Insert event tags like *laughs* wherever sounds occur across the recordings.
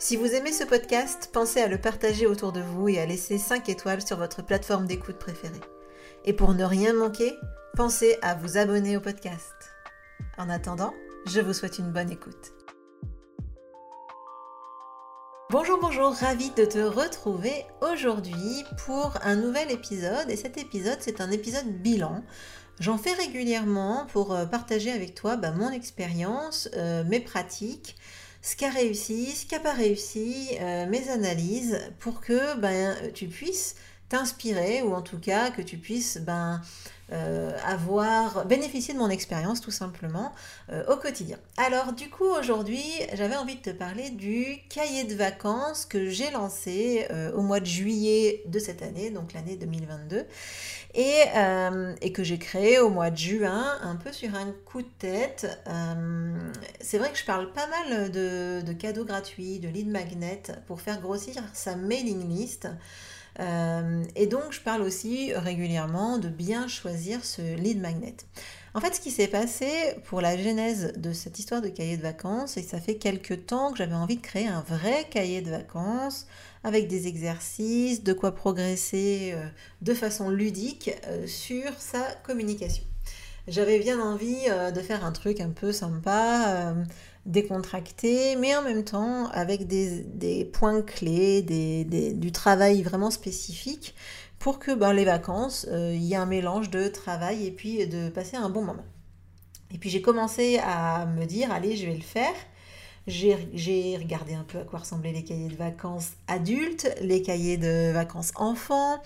Si vous aimez ce podcast, pensez à le partager autour de vous et à laisser 5 étoiles sur votre plateforme d'écoute préférée. Et pour ne rien manquer, pensez à vous abonner au podcast. En attendant, je vous souhaite une bonne écoute. Bonjour, bonjour, ravie de te retrouver aujourd'hui pour un nouvel épisode. Et cet épisode, c'est un épisode bilan. J'en fais régulièrement pour euh, partager avec toi bah, mon expérience, euh, mes pratiques, ce qui a réussi, ce qui n'a pas réussi, euh, mes analyses, pour que ben, tu puisses t'inspirer ou en tout cas que tu puisses ben, euh, avoir bénéficié de mon expérience tout simplement euh, au quotidien. Alors du coup aujourd'hui j'avais envie de te parler du cahier de vacances que j'ai lancé au mois de juillet de cette année, donc l'année 2022, et, et que j'ai créé au mois de juin un peu sur un coup de tête. c'est vrai que je parle pas mal de, de cadeaux gratuits, de lead magnet pour faire grossir sa mailing list. Euh, et donc, je parle aussi régulièrement de bien choisir ce lead magnet. En fait, ce qui s'est passé pour la genèse de cette histoire de cahier de vacances, c'est que ça fait quelques temps que j'avais envie de créer un vrai cahier de vacances avec des exercices, de quoi progresser euh, de façon ludique euh, sur sa communication. J'avais bien envie de faire un truc un peu sympa, décontracté, mais en même temps avec des, points clés, du travail vraiment spécifique pour que ben, les vacances, euh, il y ait un mélange de travail et puis de passer un bon moment. Et puis j'ai commencé à me dire, allez, je vais le faire. J'ai regardé un peu à quoi ressemblaient les cahiers de vacances adultes, les cahiers de vacances enfants.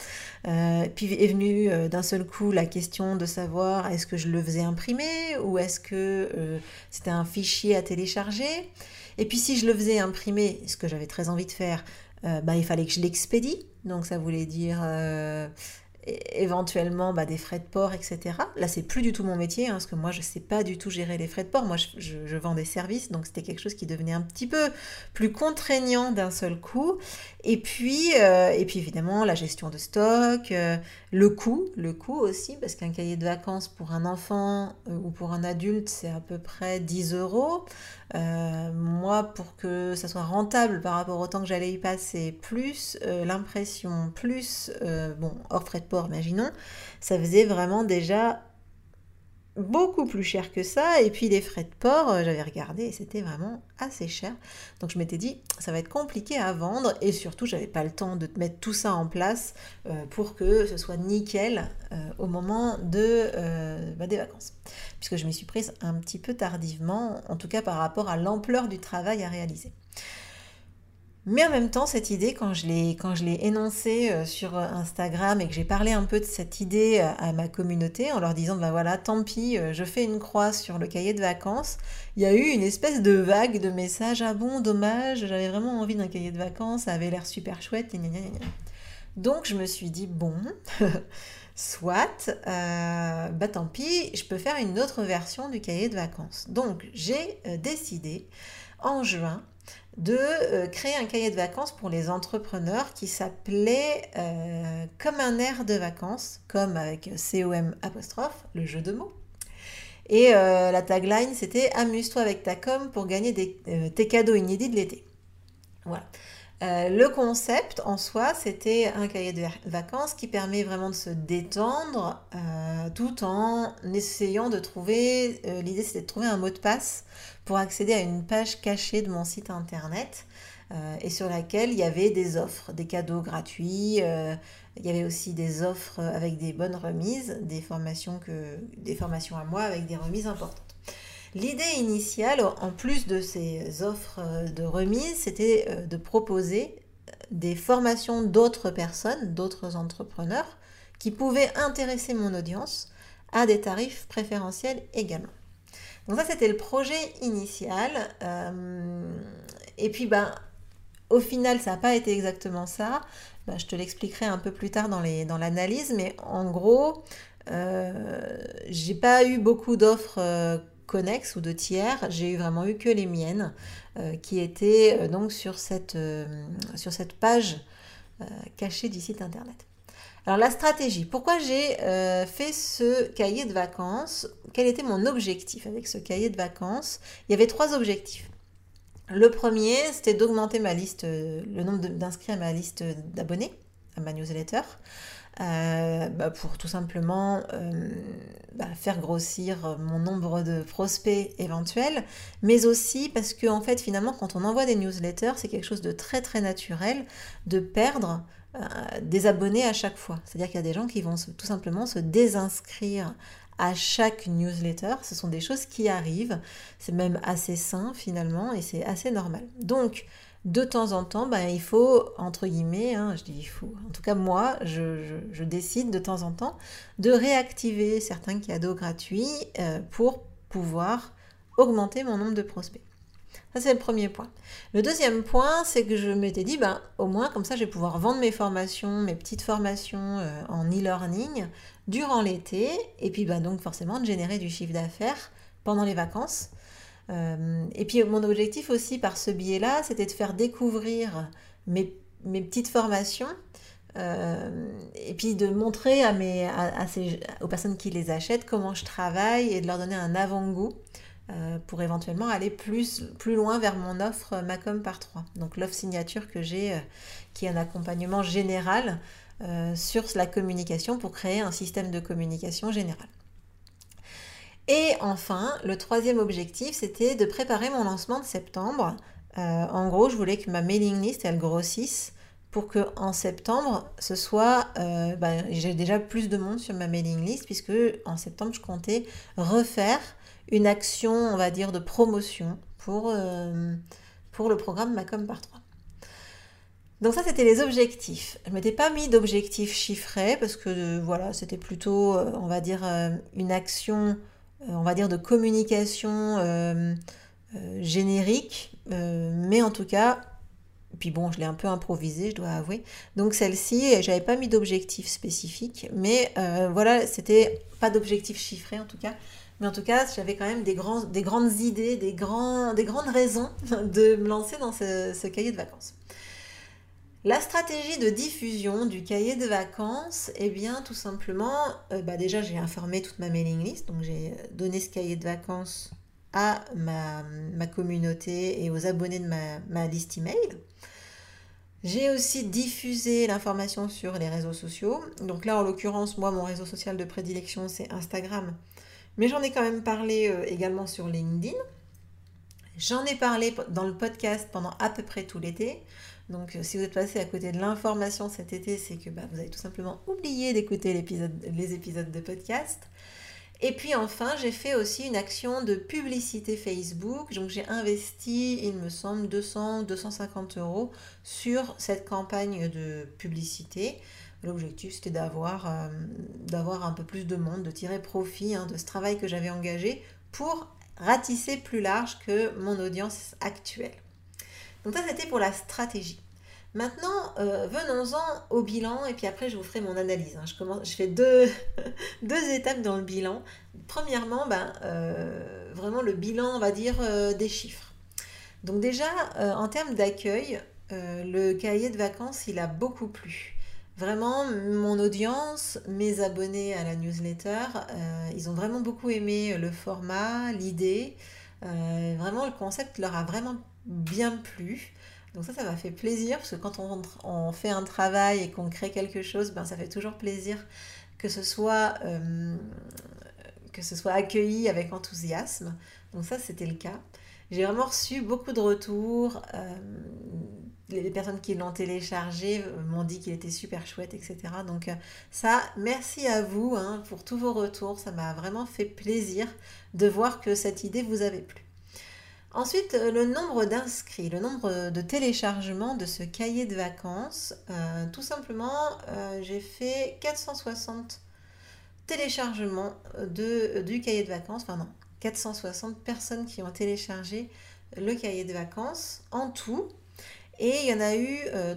Euh, puis est venue euh, d'un seul coup la question de savoir est-ce que je le faisais imprimer ou est-ce que euh, c'était un fichier à télécharger? Et puis si je le faisais imprimer, ce que j'avais très envie de faire, bah, il fallait que je l'expédie. Donc ça voulait dire éventuellement bah, des frais de port, etc. Là, c'est plus du tout mon métier, hein, parce que moi, je ne sais pas du tout gérer les frais de port. Moi, je, vends des services, donc c'était quelque chose qui devenait un petit peu plus contraignant d'un seul coup. Et puis, euh, et puis évidemment, la gestion de stock, euh, le coût, le coût aussi, parce qu'un cahier de vacances pour un enfant euh, ou pour un adulte, c'est à peu près 10 euros. moi, pour que ça soit rentable par rapport au temps que j'allais y passer, plus l'impression, plus, bon, hors frais de imaginons, ça faisait vraiment déjà beaucoup plus cher que ça. Et puis les frais de port, euh, j'avais regardé c'était vraiment assez cher. Donc je m'étais dit, ça va être compliqué à vendre et surtout, j'avais pas le temps de mettre tout ça en place euh, pour que ce soit nickel euh, au moment de, bah, des vacances. Puisque je m'y suis prise un petit peu tardivement, en tout cas par rapport à l'ampleur du travail à réaliser. Mais en même temps, cette idée, quand je l'ai, énoncée euh, sur euh, Instagram et que j'ai parlé un peu de cette idée euh, à ma communauté en leur disant, ben voilà, tant pis, je fais une croix sur le cahier de vacances, il y a eu une espèce de vague de messages, ah bon, dommage, j'avais vraiment envie d'un cahier de vacances, ça avait l'air super chouette, Donc je me suis dit, bon, *laughs* soit, bah tant pis, je peux faire une autre version du cahier de vacances. Donc j'ai décidé en juin de euh, créer un cahier de vacances pour les entrepreneurs qui s'appelait euh, Comme un air de vacances, comme avec COM apostrophe, le jeu de mots. Et euh, la tagline, c'était Amuse-toi avec ta com pour gagner tes cadeaux inédits de l'été. Voilà. Euh, le concept en soi, c'était un cahier de vacances qui permet vraiment de se détendre euh, tout en essayant de trouver, euh, l'idée c'était de trouver un mot de passe pour accéder à une page cachée de mon site internet et sur laquelle il y avait des offres, des cadeaux gratuits, il y avait aussi des offres avec des bonnes remises, des formations, que, des formations à moi avec des remises importantes. L'idée initiale, en plus de ces offres euh, de remise, c'était euh, de proposer euh, des formations d'autres personnes, d'autres entrepreneurs, qui pouvaient intéresser mon audience à des tarifs préférentiels également. Donc ça, c'était le projet initial. et puis, ben, au final, ça n'a pas été exactement ça. Ben, je te l'expliquerai un peu plus tard dans l'analyse, mais en gros, j'ai pas eu beaucoup d'offres connexes ou de tiers, j'ai vraiment eu que les miennes euh, qui étaient euh, donc sur cette, euh, sur cette page cachée du site internet. Alors la stratégie, pourquoi j'ai fait ce cahier de vacances? Quel était mon objectif avec ce cahier de vacances? Il y avait trois objectifs. Le premier, c'était d'augmenter ma liste, le nombre d'inscrits à ma liste d'abonnés, à ma newsletter. Euh, bah, pour tout simplement euh, bah, faire grossir mon nombre de prospects éventuels, mais aussi parce que en fait finalement quand on envoie des newsletters, c'est quelque chose de très très naturel de perdre euh, des abonnés à chaque fois. C'est-à-dire qu'il y a des gens qui vont tout simplement se désinscrire à chaque newsletter. Ce sont des choses qui arrivent. C'est même assez sain finalement et c'est assez normal. Donc de temps en temps, ben, il faut, entre guillemets, hein, je dis il faut, en tout cas moi, je, décide de temps en temps de réactiver certains cadeaux gratuits euh, pour pouvoir augmenter mon nombre de prospects. Ça, c'est le premier point. Le deuxième point, c'est que je m'étais dit, ben, au moins, comme ça, je vais pouvoir vendre mes formations, mes petites formations euh, en e-learning durant l'été, et puis ben, donc forcément de générer du chiffre d'affaires pendant les vacances. Euh, et puis mon objectif aussi par ce biais-là, c'était de faire découvrir mes, petites formations euh, et puis de montrer aux personnes qui les achètent comment je travaille et de leur donner un avant-goût euh, pour éventuellement aller plus, plus loin vers mon offre Macom par 3. Donc l'offre signature que j'ai qui est un accompagnement général sur la communication pour créer un système de communication général. Et enfin, le troisième objectif, c'était de préparer mon lancement de septembre. Euh, en gros, je voulais que ma mailing list, elle grossisse pour que en septembre, ce soit, euh, ben, j'ai déjà plus de monde sur ma mailing list puisque en septembre, je comptais refaire une action, on va dire, de promotion pour, euh, pour le programme Macom par 3. Donc ça, c'était les objectifs. Je ne m'étais pas mis d'objectifs chiffrés parce que voilà, c'était plutôt, on va dire, une action on va dire, de communication euh, euh, générique, mais en tout cas, puis bon, je l'ai un peu improvisé, je dois avouer. Donc celle-ci, j'avais pas mis d'objectif spécifique, mais voilà, c'était pas d'objectif chiffré en tout cas. Mais en tout cas, j'avais quand même des, des grandes idées, des grandes raisons *laughs* de me lancer dans ce cahier de vacances. La stratégie de diffusion du cahier de vacances, eh bien tout simplement, euh, bah, déjà j'ai informé toute ma mailing list, donc j'ai donné ce cahier de vacances à ma, communauté et aux abonnés de ma, liste email. J'ai aussi diffusé l'information sur les réseaux sociaux. Donc là, en l'occurrence, moi, mon réseau social de prédilection, c'est Instagram. Mais j'en ai quand même parlé euh, également sur LinkedIn. J'en ai parlé dans le podcast pendant à peu près tout l'été. Donc euh, si vous êtes passé à côté de l'information cet été, c'est que bah, vous avez tout simplement oublié d'écouter les épisodes de podcast. Et puis enfin, j'ai fait aussi une action de publicité Facebook. Donc j'ai investi, il me semble, 200-250 euros sur cette campagne de publicité. L'objectif, c'était d'avoir euh, un peu plus de monde, de tirer profit hein, de ce travail que j'avais engagé pour ratisser plus large que mon audience actuelle. Donc ça, c'était pour la stratégie. Maintenant, euh, venons-en au bilan et puis après, je vous ferai mon analyse. Hein. Je, fais deux, *laughs* deux étapes dans le bilan. Premièrement, ben, euh, vraiment le bilan, on va dire, euh, des chiffres. Donc déjà, en termes d'accueil, le cahier de vacances, il a beaucoup plu. Vraiment, mon audience, mes abonnés à la newsletter, ils ont vraiment beaucoup aimé le format, l'idée. vraiment, le concept leur a vraiment bien plu. Donc ça, ça m'a fait plaisir parce que quand on, fait un travail et qu'on crée quelque chose, ben, ça fait toujours plaisir que ce soit, euh, que ce soit accueilli avec enthousiasme. Donc ça, c'était le cas. J'ai vraiment reçu beaucoup de retours. Euh, les personnes qui l'ont téléchargé m'ont dit qu'il était super chouette, etc. Donc euh, ça, merci à vous hein, pour tous vos retours. Ça m'a vraiment fait plaisir de voir que cette idée vous avait plu. Ensuite, euh, le nombre d'inscrits, le nombre de téléchargements de ce cahier de vacances. tout simplement, j'ai fait 460 téléchargements de, du cahier de vacances. Enfin non, 460 personnes qui ont téléchargé le cahier de vacances en tout. Et il y en a eu euh,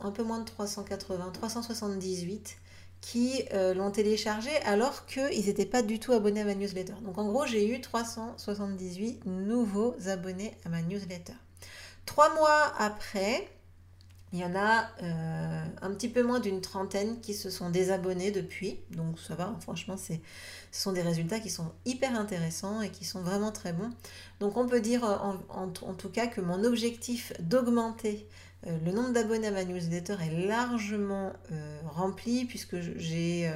un peu moins de 380, 378 qui euh, l'ont téléchargé alors qu'ils n'étaient pas du tout abonnés à ma newsletter. Donc en gros, j'ai eu 378 nouveaux abonnés à ma newsletter. Trois mois après, il y en a euh, un petit peu moins d'une trentaine qui se sont désabonnés depuis. Donc ça va, franchement, ce sont des résultats qui sont hyper intéressants et qui sont vraiment très bons. Donc on peut dire en, tout cas que mon objectif d'augmenter euh, le nombre d'abonnés à ma newsletter est largement euh, rempli puisque j'ai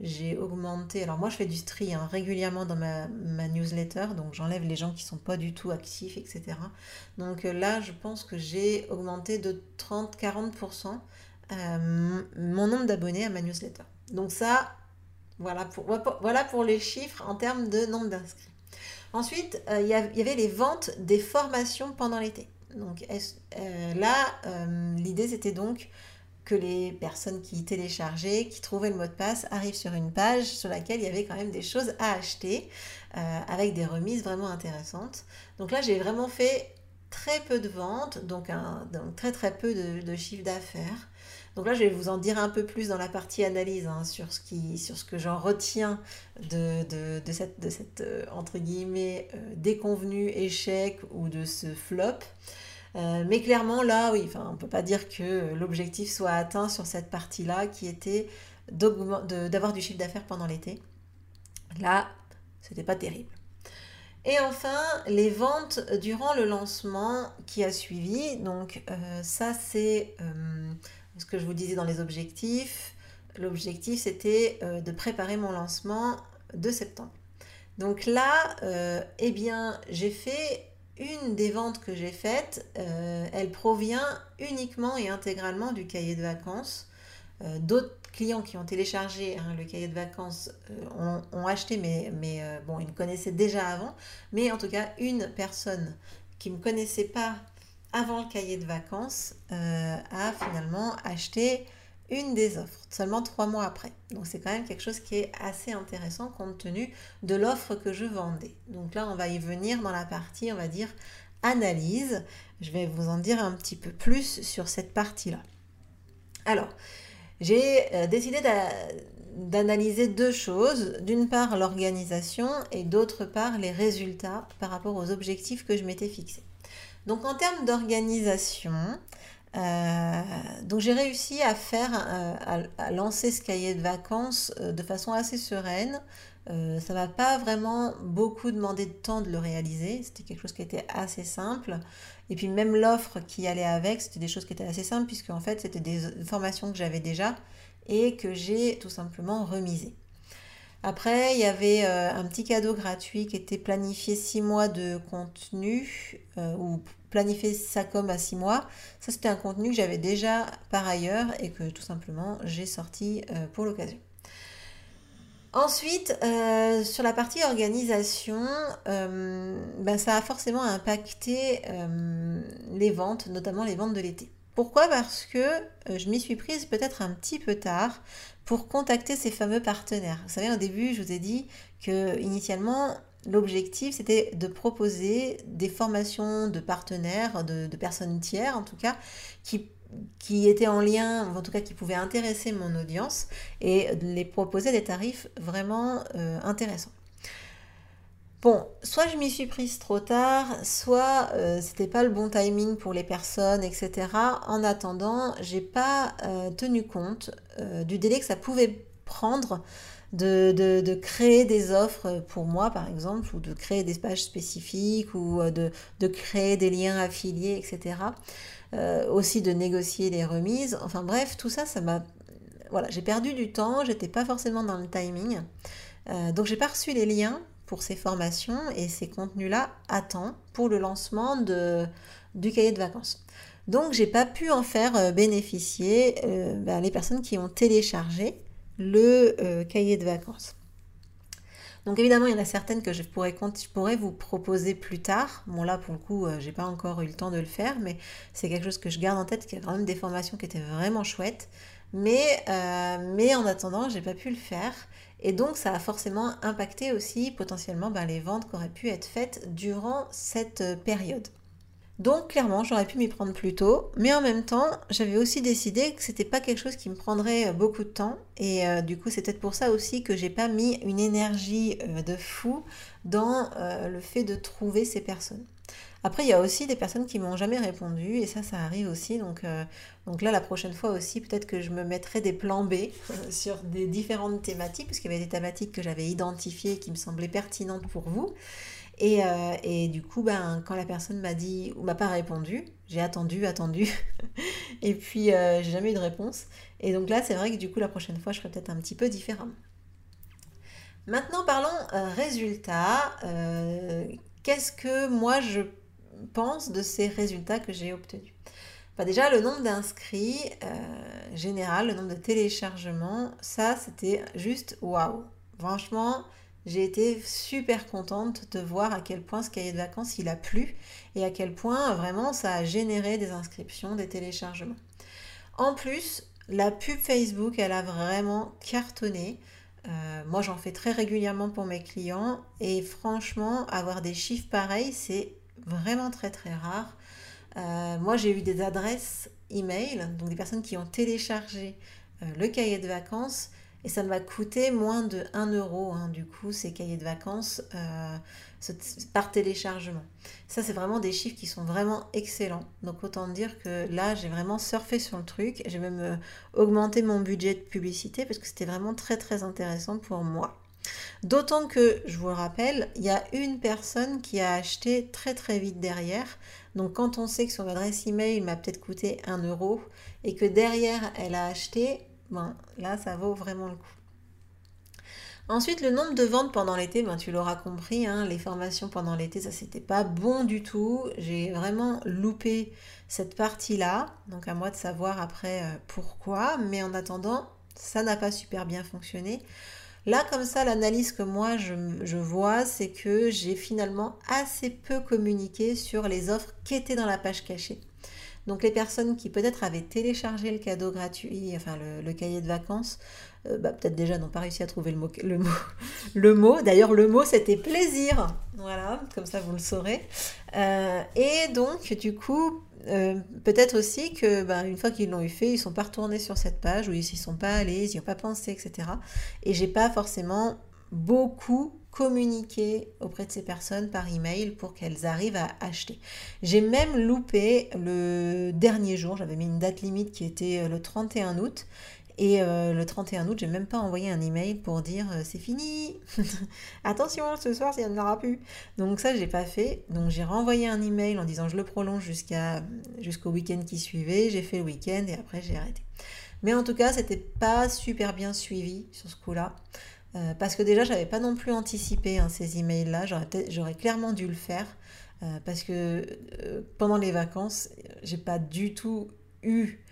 j'ai augmenté. Alors moi, je fais du tri hein, régulièrement dans ma, newsletter, donc j'enlève les gens qui sont pas du tout actifs, etc. Donc euh, là, je pense que j'ai augmenté de 30-40% euh, mon nombre d'abonnés à ma newsletter. Donc ça, voilà pour, voilà pour les chiffres en termes de nombre d'inscrits. Ensuite, euh, il y, avait les ventes des formations pendant l'été. Donc là, l'idée c'était donc que les personnes qui téléchargeaient, qui trouvaient le mot de passe, arrivent sur une page sur laquelle il y avait quand même des choses à acheter, euh, avec des remises vraiment intéressantes. Donc là, j'ai vraiment fait très peu de ventes, donc, un, très très peu de, chiffre d'affaires. Donc là, je vais vous en dire un peu plus dans la partie analyse hein, sur, ce qui, sur ce que j'en retiens de, de, cette, de cette euh, entre guillemets, euh, déconvenu échec ou de ce flop. Euh, mais clairement, là, oui, on ne peut pas dire que l'objectif soit atteint sur cette partie-là qui était d'avoir du chiffre d'affaires pendant l'été. Là, c'était pas terrible. Et enfin, les ventes durant le lancement qui a suivi. Donc, euh, ça, c'est ce que je vous disais dans les objectifs. L'objectif, c'était de préparer mon lancement de septembre. Donc là, eh bien, j'ai fait une des ventes que j'ai faites, euh, elle provient uniquement et intégralement du cahier de vacances. Euh, d'autres clients qui ont téléchargé hein, le cahier de vacances euh, ont, acheté, mais, mais bon, ils me connaissaient déjà avant. Mais en tout cas, une personne qui ne me connaissait pas avant le cahier de vacances a finalement acheté une des offres, seulement trois mois après. Donc c'est quand même quelque chose qui est assez intéressant compte tenu de l'offre que je vendais. Donc là, on va y venir dans la partie, on va dire, analyse. Je vais vous en dire un petit peu plus sur cette partie-là. Alors, j'ai euh, décidé d'analyser deux choses. D'une part, l'organisation et d'autre part, les résultats par rapport aux objectifs que je m'étais fixés. Donc en termes d'organisation, euh, donc j'ai réussi à faire, euh, à, lancer ce cahier de vacances euh, de façon assez sereine. ça m'a pas vraiment beaucoup demandé de temps de le réaliser. C'était quelque chose qui était assez simple. Et puis même l'offre qui allait avec, c'était des choses qui étaient assez simples puisque en fait c'était des formations que j'avais déjà et que j'ai tout simplement remisées. Après, il y avait un petit cadeau gratuit qui était planifié six mois de contenu ou planifier sa com à 6 mois. Ça, c'était un contenu que j'avais déjà par ailleurs et que tout simplement j'ai sorti euh, pour l'occasion. Ensuite, euh, sur la partie organisation, euh, ben, ça a forcément impacté les ventes, notamment les ventes de l'été. Pourquoi? Parce que je m'y suis prise peut-être un petit peu tard pour contacter ces fameux partenaires. Vous savez, au début, je vous ai dit que initialement, L'objectif, c'était de proposer des formations de partenaires, de, personnes tiers en tout cas, qui, qui, étaient en lien, en tout cas qui pouvaient intéresser mon audience et de les proposer des tarifs vraiment euh, intéressants. Bon, soit je m'y suis prise trop tard, soit euh, c'était pas le bon timing pour les personnes, etc. En attendant, j'ai pas euh, tenu compte du délai que ça pouvait prendre de, créer des offres pour moi, par exemple, ou de créer des pages spécifiques, ou euh, de, créer des liens affiliés, etc. Euh, aussi de négocier les remises. Enfin bref, tout ça, ça m'a... Voilà, j'ai perdu du temps, j'étais pas forcément dans le timing. Euh, donc j'ai pas reçu les liens pour ces formations et ces contenus-là à temps pour le lancement de, du cahier de vacances. Donc j'ai pas pu en faire bénéficier ben, les personnes qui ont téléchargé le euh, cahier de vacances. Donc évidemment, il y en a certaines que je pourrais, vous proposer plus tard. Bon là, pour le coup, euh, j'ai pas encore eu le temps de le faire, mais c'est quelque chose que je garde en tête, qui a quand même des formations qui étaient vraiment chouettes. Mais, euh, en attendant, j'ai pas pu le faire. Et donc, ça a forcément impacté aussi potentiellement ben, les ventes qui auraient pu être faites durant cette période. Donc clairement, j'aurais pu m'y prendre plus tôt, mais en même temps, j'avais aussi décidé que c'était pas quelque chose qui me prendrait euh, beaucoup de temps, et euh, du coup, c'est peut-être pour ça aussi que j'ai pas mis une énergie euh, de fou dans le fait de trouver ces personnes. Après, il y a aussi des personnes qui m'ont jamais répondu, et ça, ça arrive aussi. Donc, donc là, la prochaine fois aussi, peut-être que je me mettrai des plans B sur des différentes thématiques, parce qu'il y avait des thématiques que j'avais identifiées qui me semblaient pertinentes pour vous. Euh, et, du coup, ben, quand la personne m'a dit ou m'a pas répondu, j'ai attendu, attendu, *laughs* et puis euh, j'ai jamais eu de réponse. Et donc là, c'est vrai que du coup, la prochaine fois, je ferai peut-être un petit peu différemment. Maintenant, parlons euh, résultats. Qu'est-ce que moi je pense de ces résultats que j'ai obtenus? Bah, Déjà, le nombre d'inscrits général, le nombre de téléchargements, ça, c'était juste waouh. Franchement, j'ai été super contente de voir à quel point ce cahier de vacances il a plu et à quel point vraiment ça a généré des inscriptions, des téléchargements. En plus, la pub Facebook, elle a vraiment cartonné. Euh, moi, j'en fais très régulièrement pour mes clients et franchement, avoir des chiffres pareils, c'est vraiment très très rare. Euh, moi, j'ai eu des adresses email, donc des personnes qui ont téléchargé euh, le cahier de vacances et ça m'a coûté moins de 1 euro, hein, du coup, ces cahiers de vacances euh, par téléchargement. Ça, c'est vraiment des chiffres qui sont vraiment excellents. Donc, autant dire que là, j'ai vraiment surfé sur le truc. J'ai même euh, augmenté mon budget de publicité parce que c'était vraiment très, très intéressant pour moi. D'autant que, je vous le rappelle, il y a une personne qui a acheté très très vite derrière. Donc quand on sait que son adresse email m'a peut-être coûté 1 euro et que derrière elle a acheté, Bon, là, ça vaut vraiment le coup. Ensuite, le nombre de ventes pendant l'été, ben, tu l'auras compris, hein, les formations pendant l'été, ça c'était pas bon du tout. J'ai vraiment loupé cette partie-là. Donc à moi de savoir après euh, pourquoi. Mais en attendant, ça n'a pas super bien fonctionné. Là, comme ça, l'analyse que moi je vois, c'est que j'ai finalement assez peu communiqué sur les offres qui étaient dans la page cachée. Donc les personnes qui peut-être avaient téléchargé le cadeau gratuit, enfin le, cahier de vacances, euh, bah, peut-être déjà n'ont pas réussi à trouver le mot. Le mot, *laughs* le mot. D'ailleurs, le mot, c'était plaisir. Voilà, comme ça vous le saurez. Euh, et donc, du coup, euh, peut-être aussi que bah, une fois qu'ils l'ont eu fait, ils ne sont pas retournés sur cette page ou ils n'y sont pas allés, ils n'y ont pas pensé, etc. Et j'ai pas forcément beaucoup communiquer auprès de ces personnes par email pour qu'elles arrivent à acheter. J'ai même loupé le dernier jour, j'avais mis une date limite qui était euh, le 31 août. Et euh, le 31 août, j'ai même pas envoyé un email pour dire euh, c'est fini. *laughs* Attention, ce soir, il n'y en aura plus. Donc ça, j'ai pas fait. Donc j'ai renvoyé un email en disant je le prolonge jusqu'à jusqu'au week-end qui suivait. J'ai fait le week-end et après j'ai arrêté. Mais en tout cas, c'était pas super bien suivi sur ce coup-là. Euh, parce que déjà, j'avais pas non plus anticipé hein, ces emails-là. J'aurais clairement dû le faire. Euh, parce que euh, pendant les vacances, j'ai pas du tout eu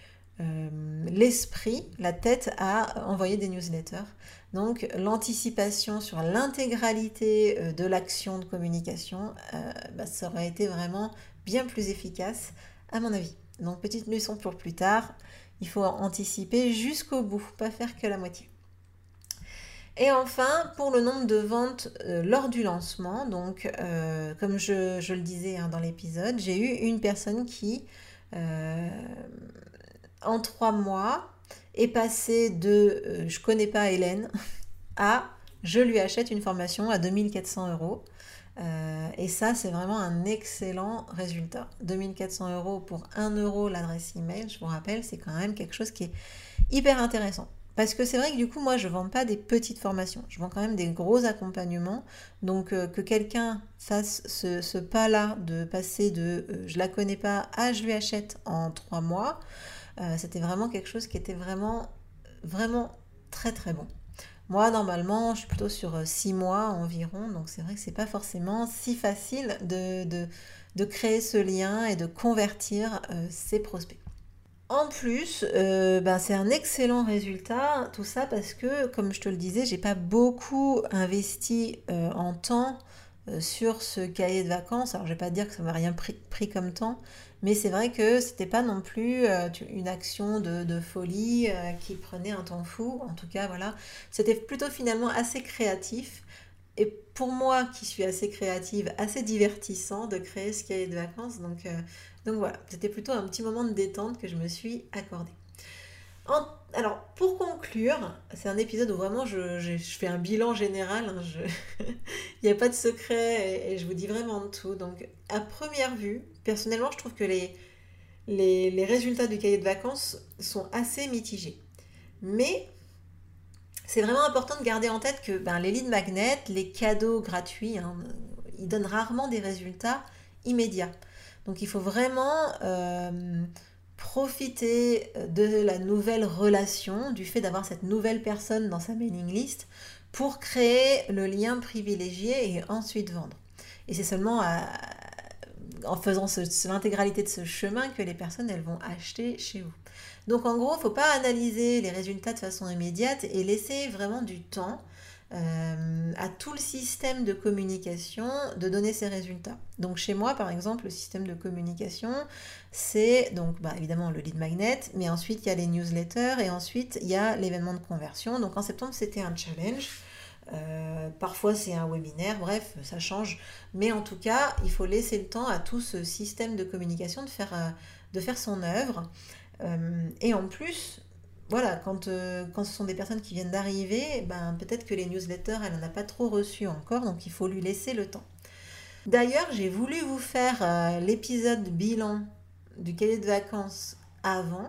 l'esprit, la tête à envoyer des newsletters. Donc l'anticipation sur l'intégralité de l'action de communication, bah, ça aurait été vraiment bien plus efficace à mon avis. Donc petite leçon pour plus tard, il faut anticiper jusqu'au bout, pas faire que la moitié. Et enfin, pour le nombre de ventes euh, lors du lancement, donc euh, comme je, le disais hein, dans l'épisode, j'ai eu une personne qui, euh, en trois mois, est passée de je connais pas Hélène *laughs* à je lui achète une formation à 2400 euros. et ça, c'est vraiment un excellent résultat. 2400 euros pour 1 euro l'adresse email, je vous rappelle, c'est quand même quelque chose qui est hyper intéressant. Parce que c'est vrai que du coup, moi, je ne vends pas des petites formations. Je vends quand même des gros accompagnements. Donc, euh, que quelqu'un fasse ce, pas-là de passer de je je la connais pas à je lui achète en trois mois, c'était vraiment quelque chose qui était vraiment, vraiment très, très bon. Moi, normalement, je suis plutôt sur six mois environ. Donc, c'est vrai que c'est pas forcément si facile de, de, créer ce lien et de convertir ses prospects. En plus, euh, ben, c'est un excellent résultat, tout ça parce que, comme je te le disais, j'ai pas beaucoup investi euh, en temps euh, sur ce cahier de vacances. Alors, je vais pas dire que ça m'a rien pris, comme temps, mais c'est vrai que c'était pas non plus une action de, folie qui prenait un temps fou. En tout cas, voilà, c'était plutôt finalement assez créatif. Et pour moi, qui suis assez créative, assez divertissant de créer ce cahier de vacances. Donc, donc voilà, c'était plutôt un petit moment de détente que je me suis accordé. alors, pour conclure, c'est un épisode où vraiment je, fais un bilan général. Hein, *laughs* il n'y a pas de secret et, je vous dis vraiment tout. Donc, à première vue, personnellement, je trouve que les, les, résultats du cahier de vacances sont assez mitigés. Mais c'est vraiment important de garder en tête que ben, les leads magnets, les cadeaux gratuits, hein, ils donnent rarement des résultats immédiats. Donc il faut vraiment euh, profiter de la nouvelle relation, du fait d'avoir cette nouvelle personne dans sa mailing list pour créer le lien privilégié et ensuite vendre. Et c'est seulement en faisant l'intégralité de ce chemin que les personnes elles vont acheter chez vous. Donc en gros, il ne faut pas analyser les résultats de façon immédiate et laisser vraiment du temps euh, à tout le système de communication de donner ses résultats. Donc chez moi, par exemple, le système de communication, c'est donc bah, évidemment le lead magnet, mais ensuite il y a les newsletters et ensuite il y a l'événement de conversion. Donc en septembre, c'était un challenge. Euh, parfois c'est un webinaire, bref, ça change. Mais en tout cas, il faut laisser le temps à tout ce système de communication de faire, euh, de faire son œuvre. et en plus, voilà, quand, euh, quand ce sont des personnes qui viennent d'arriver, ben, peut-être que les newsletters, elle n'en a pas trop reçu encore, donc il faut lui laisser le temps. D'ailleurs, j'ai voulu vous faire euh, l'épisode bilan du cahier de vacances avant,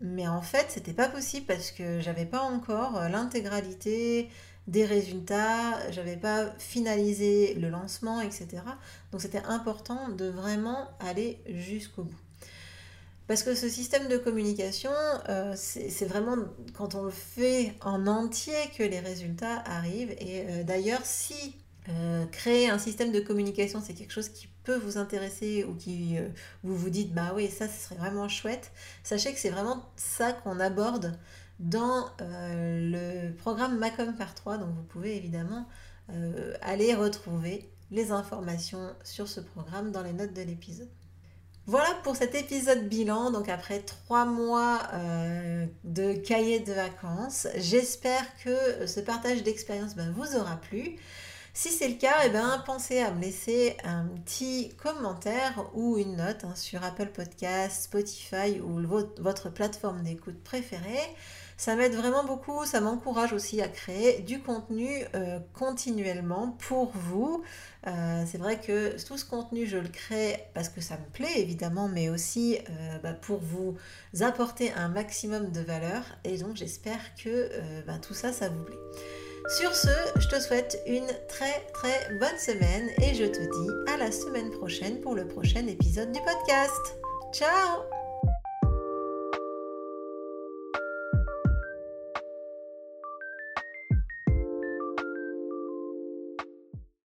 mais en fait, c'était pas possible parce que j'avais pas encore euh, l'intégralité des résultats, j'avais pas finalisé le lancement, etc. Donc c'était important de vraiment aller jusqu'au bout. Parce que ce système de communication, euh, c'est vraiment quand on le fait en entier que les résultats arrivent. Et euh, d'ailleurs, si euh, créer un système de communication, c'est quelque chose qui peut vous intéresser ou qui vous vous dites, bah oui, ça, serait vraiment chouette, sachez que c'est vraiment ça qu'on aborde dans le programme Macom par 3. Donc vous pouvez évidemment aller retrouver les informations sur ce programme dans les notes de l'épisode. Voilà pour cet épisode bilan, donc après trois mois euh, de cahier de vacances. J'espère que ce partage d'expérience ben, vous aura plu. Si c'est le cas, eh ben, pensez à me laisser un petit commentaire ou une note hein, sur Apple Podcast, Spotify ou votre plateforme d'écoute préférée. Ça m'aide vraiment beaucoup, ça m'encourage aussi à créer du contenu euh, continuellement pour vous. Euh, c'est vrai que tout ce contenu, je le crée parce que ça me plaît évidemment, mais aussi euh, bah, pour vous apporter un maximum de valeur. Et donc j'espère que bah, tout ça, ça vous plaît. Sur ce, je te souhaite une très très bonne semaine et je te dis à la semaine prochaine pour le prochain épisode du podcast. Ciao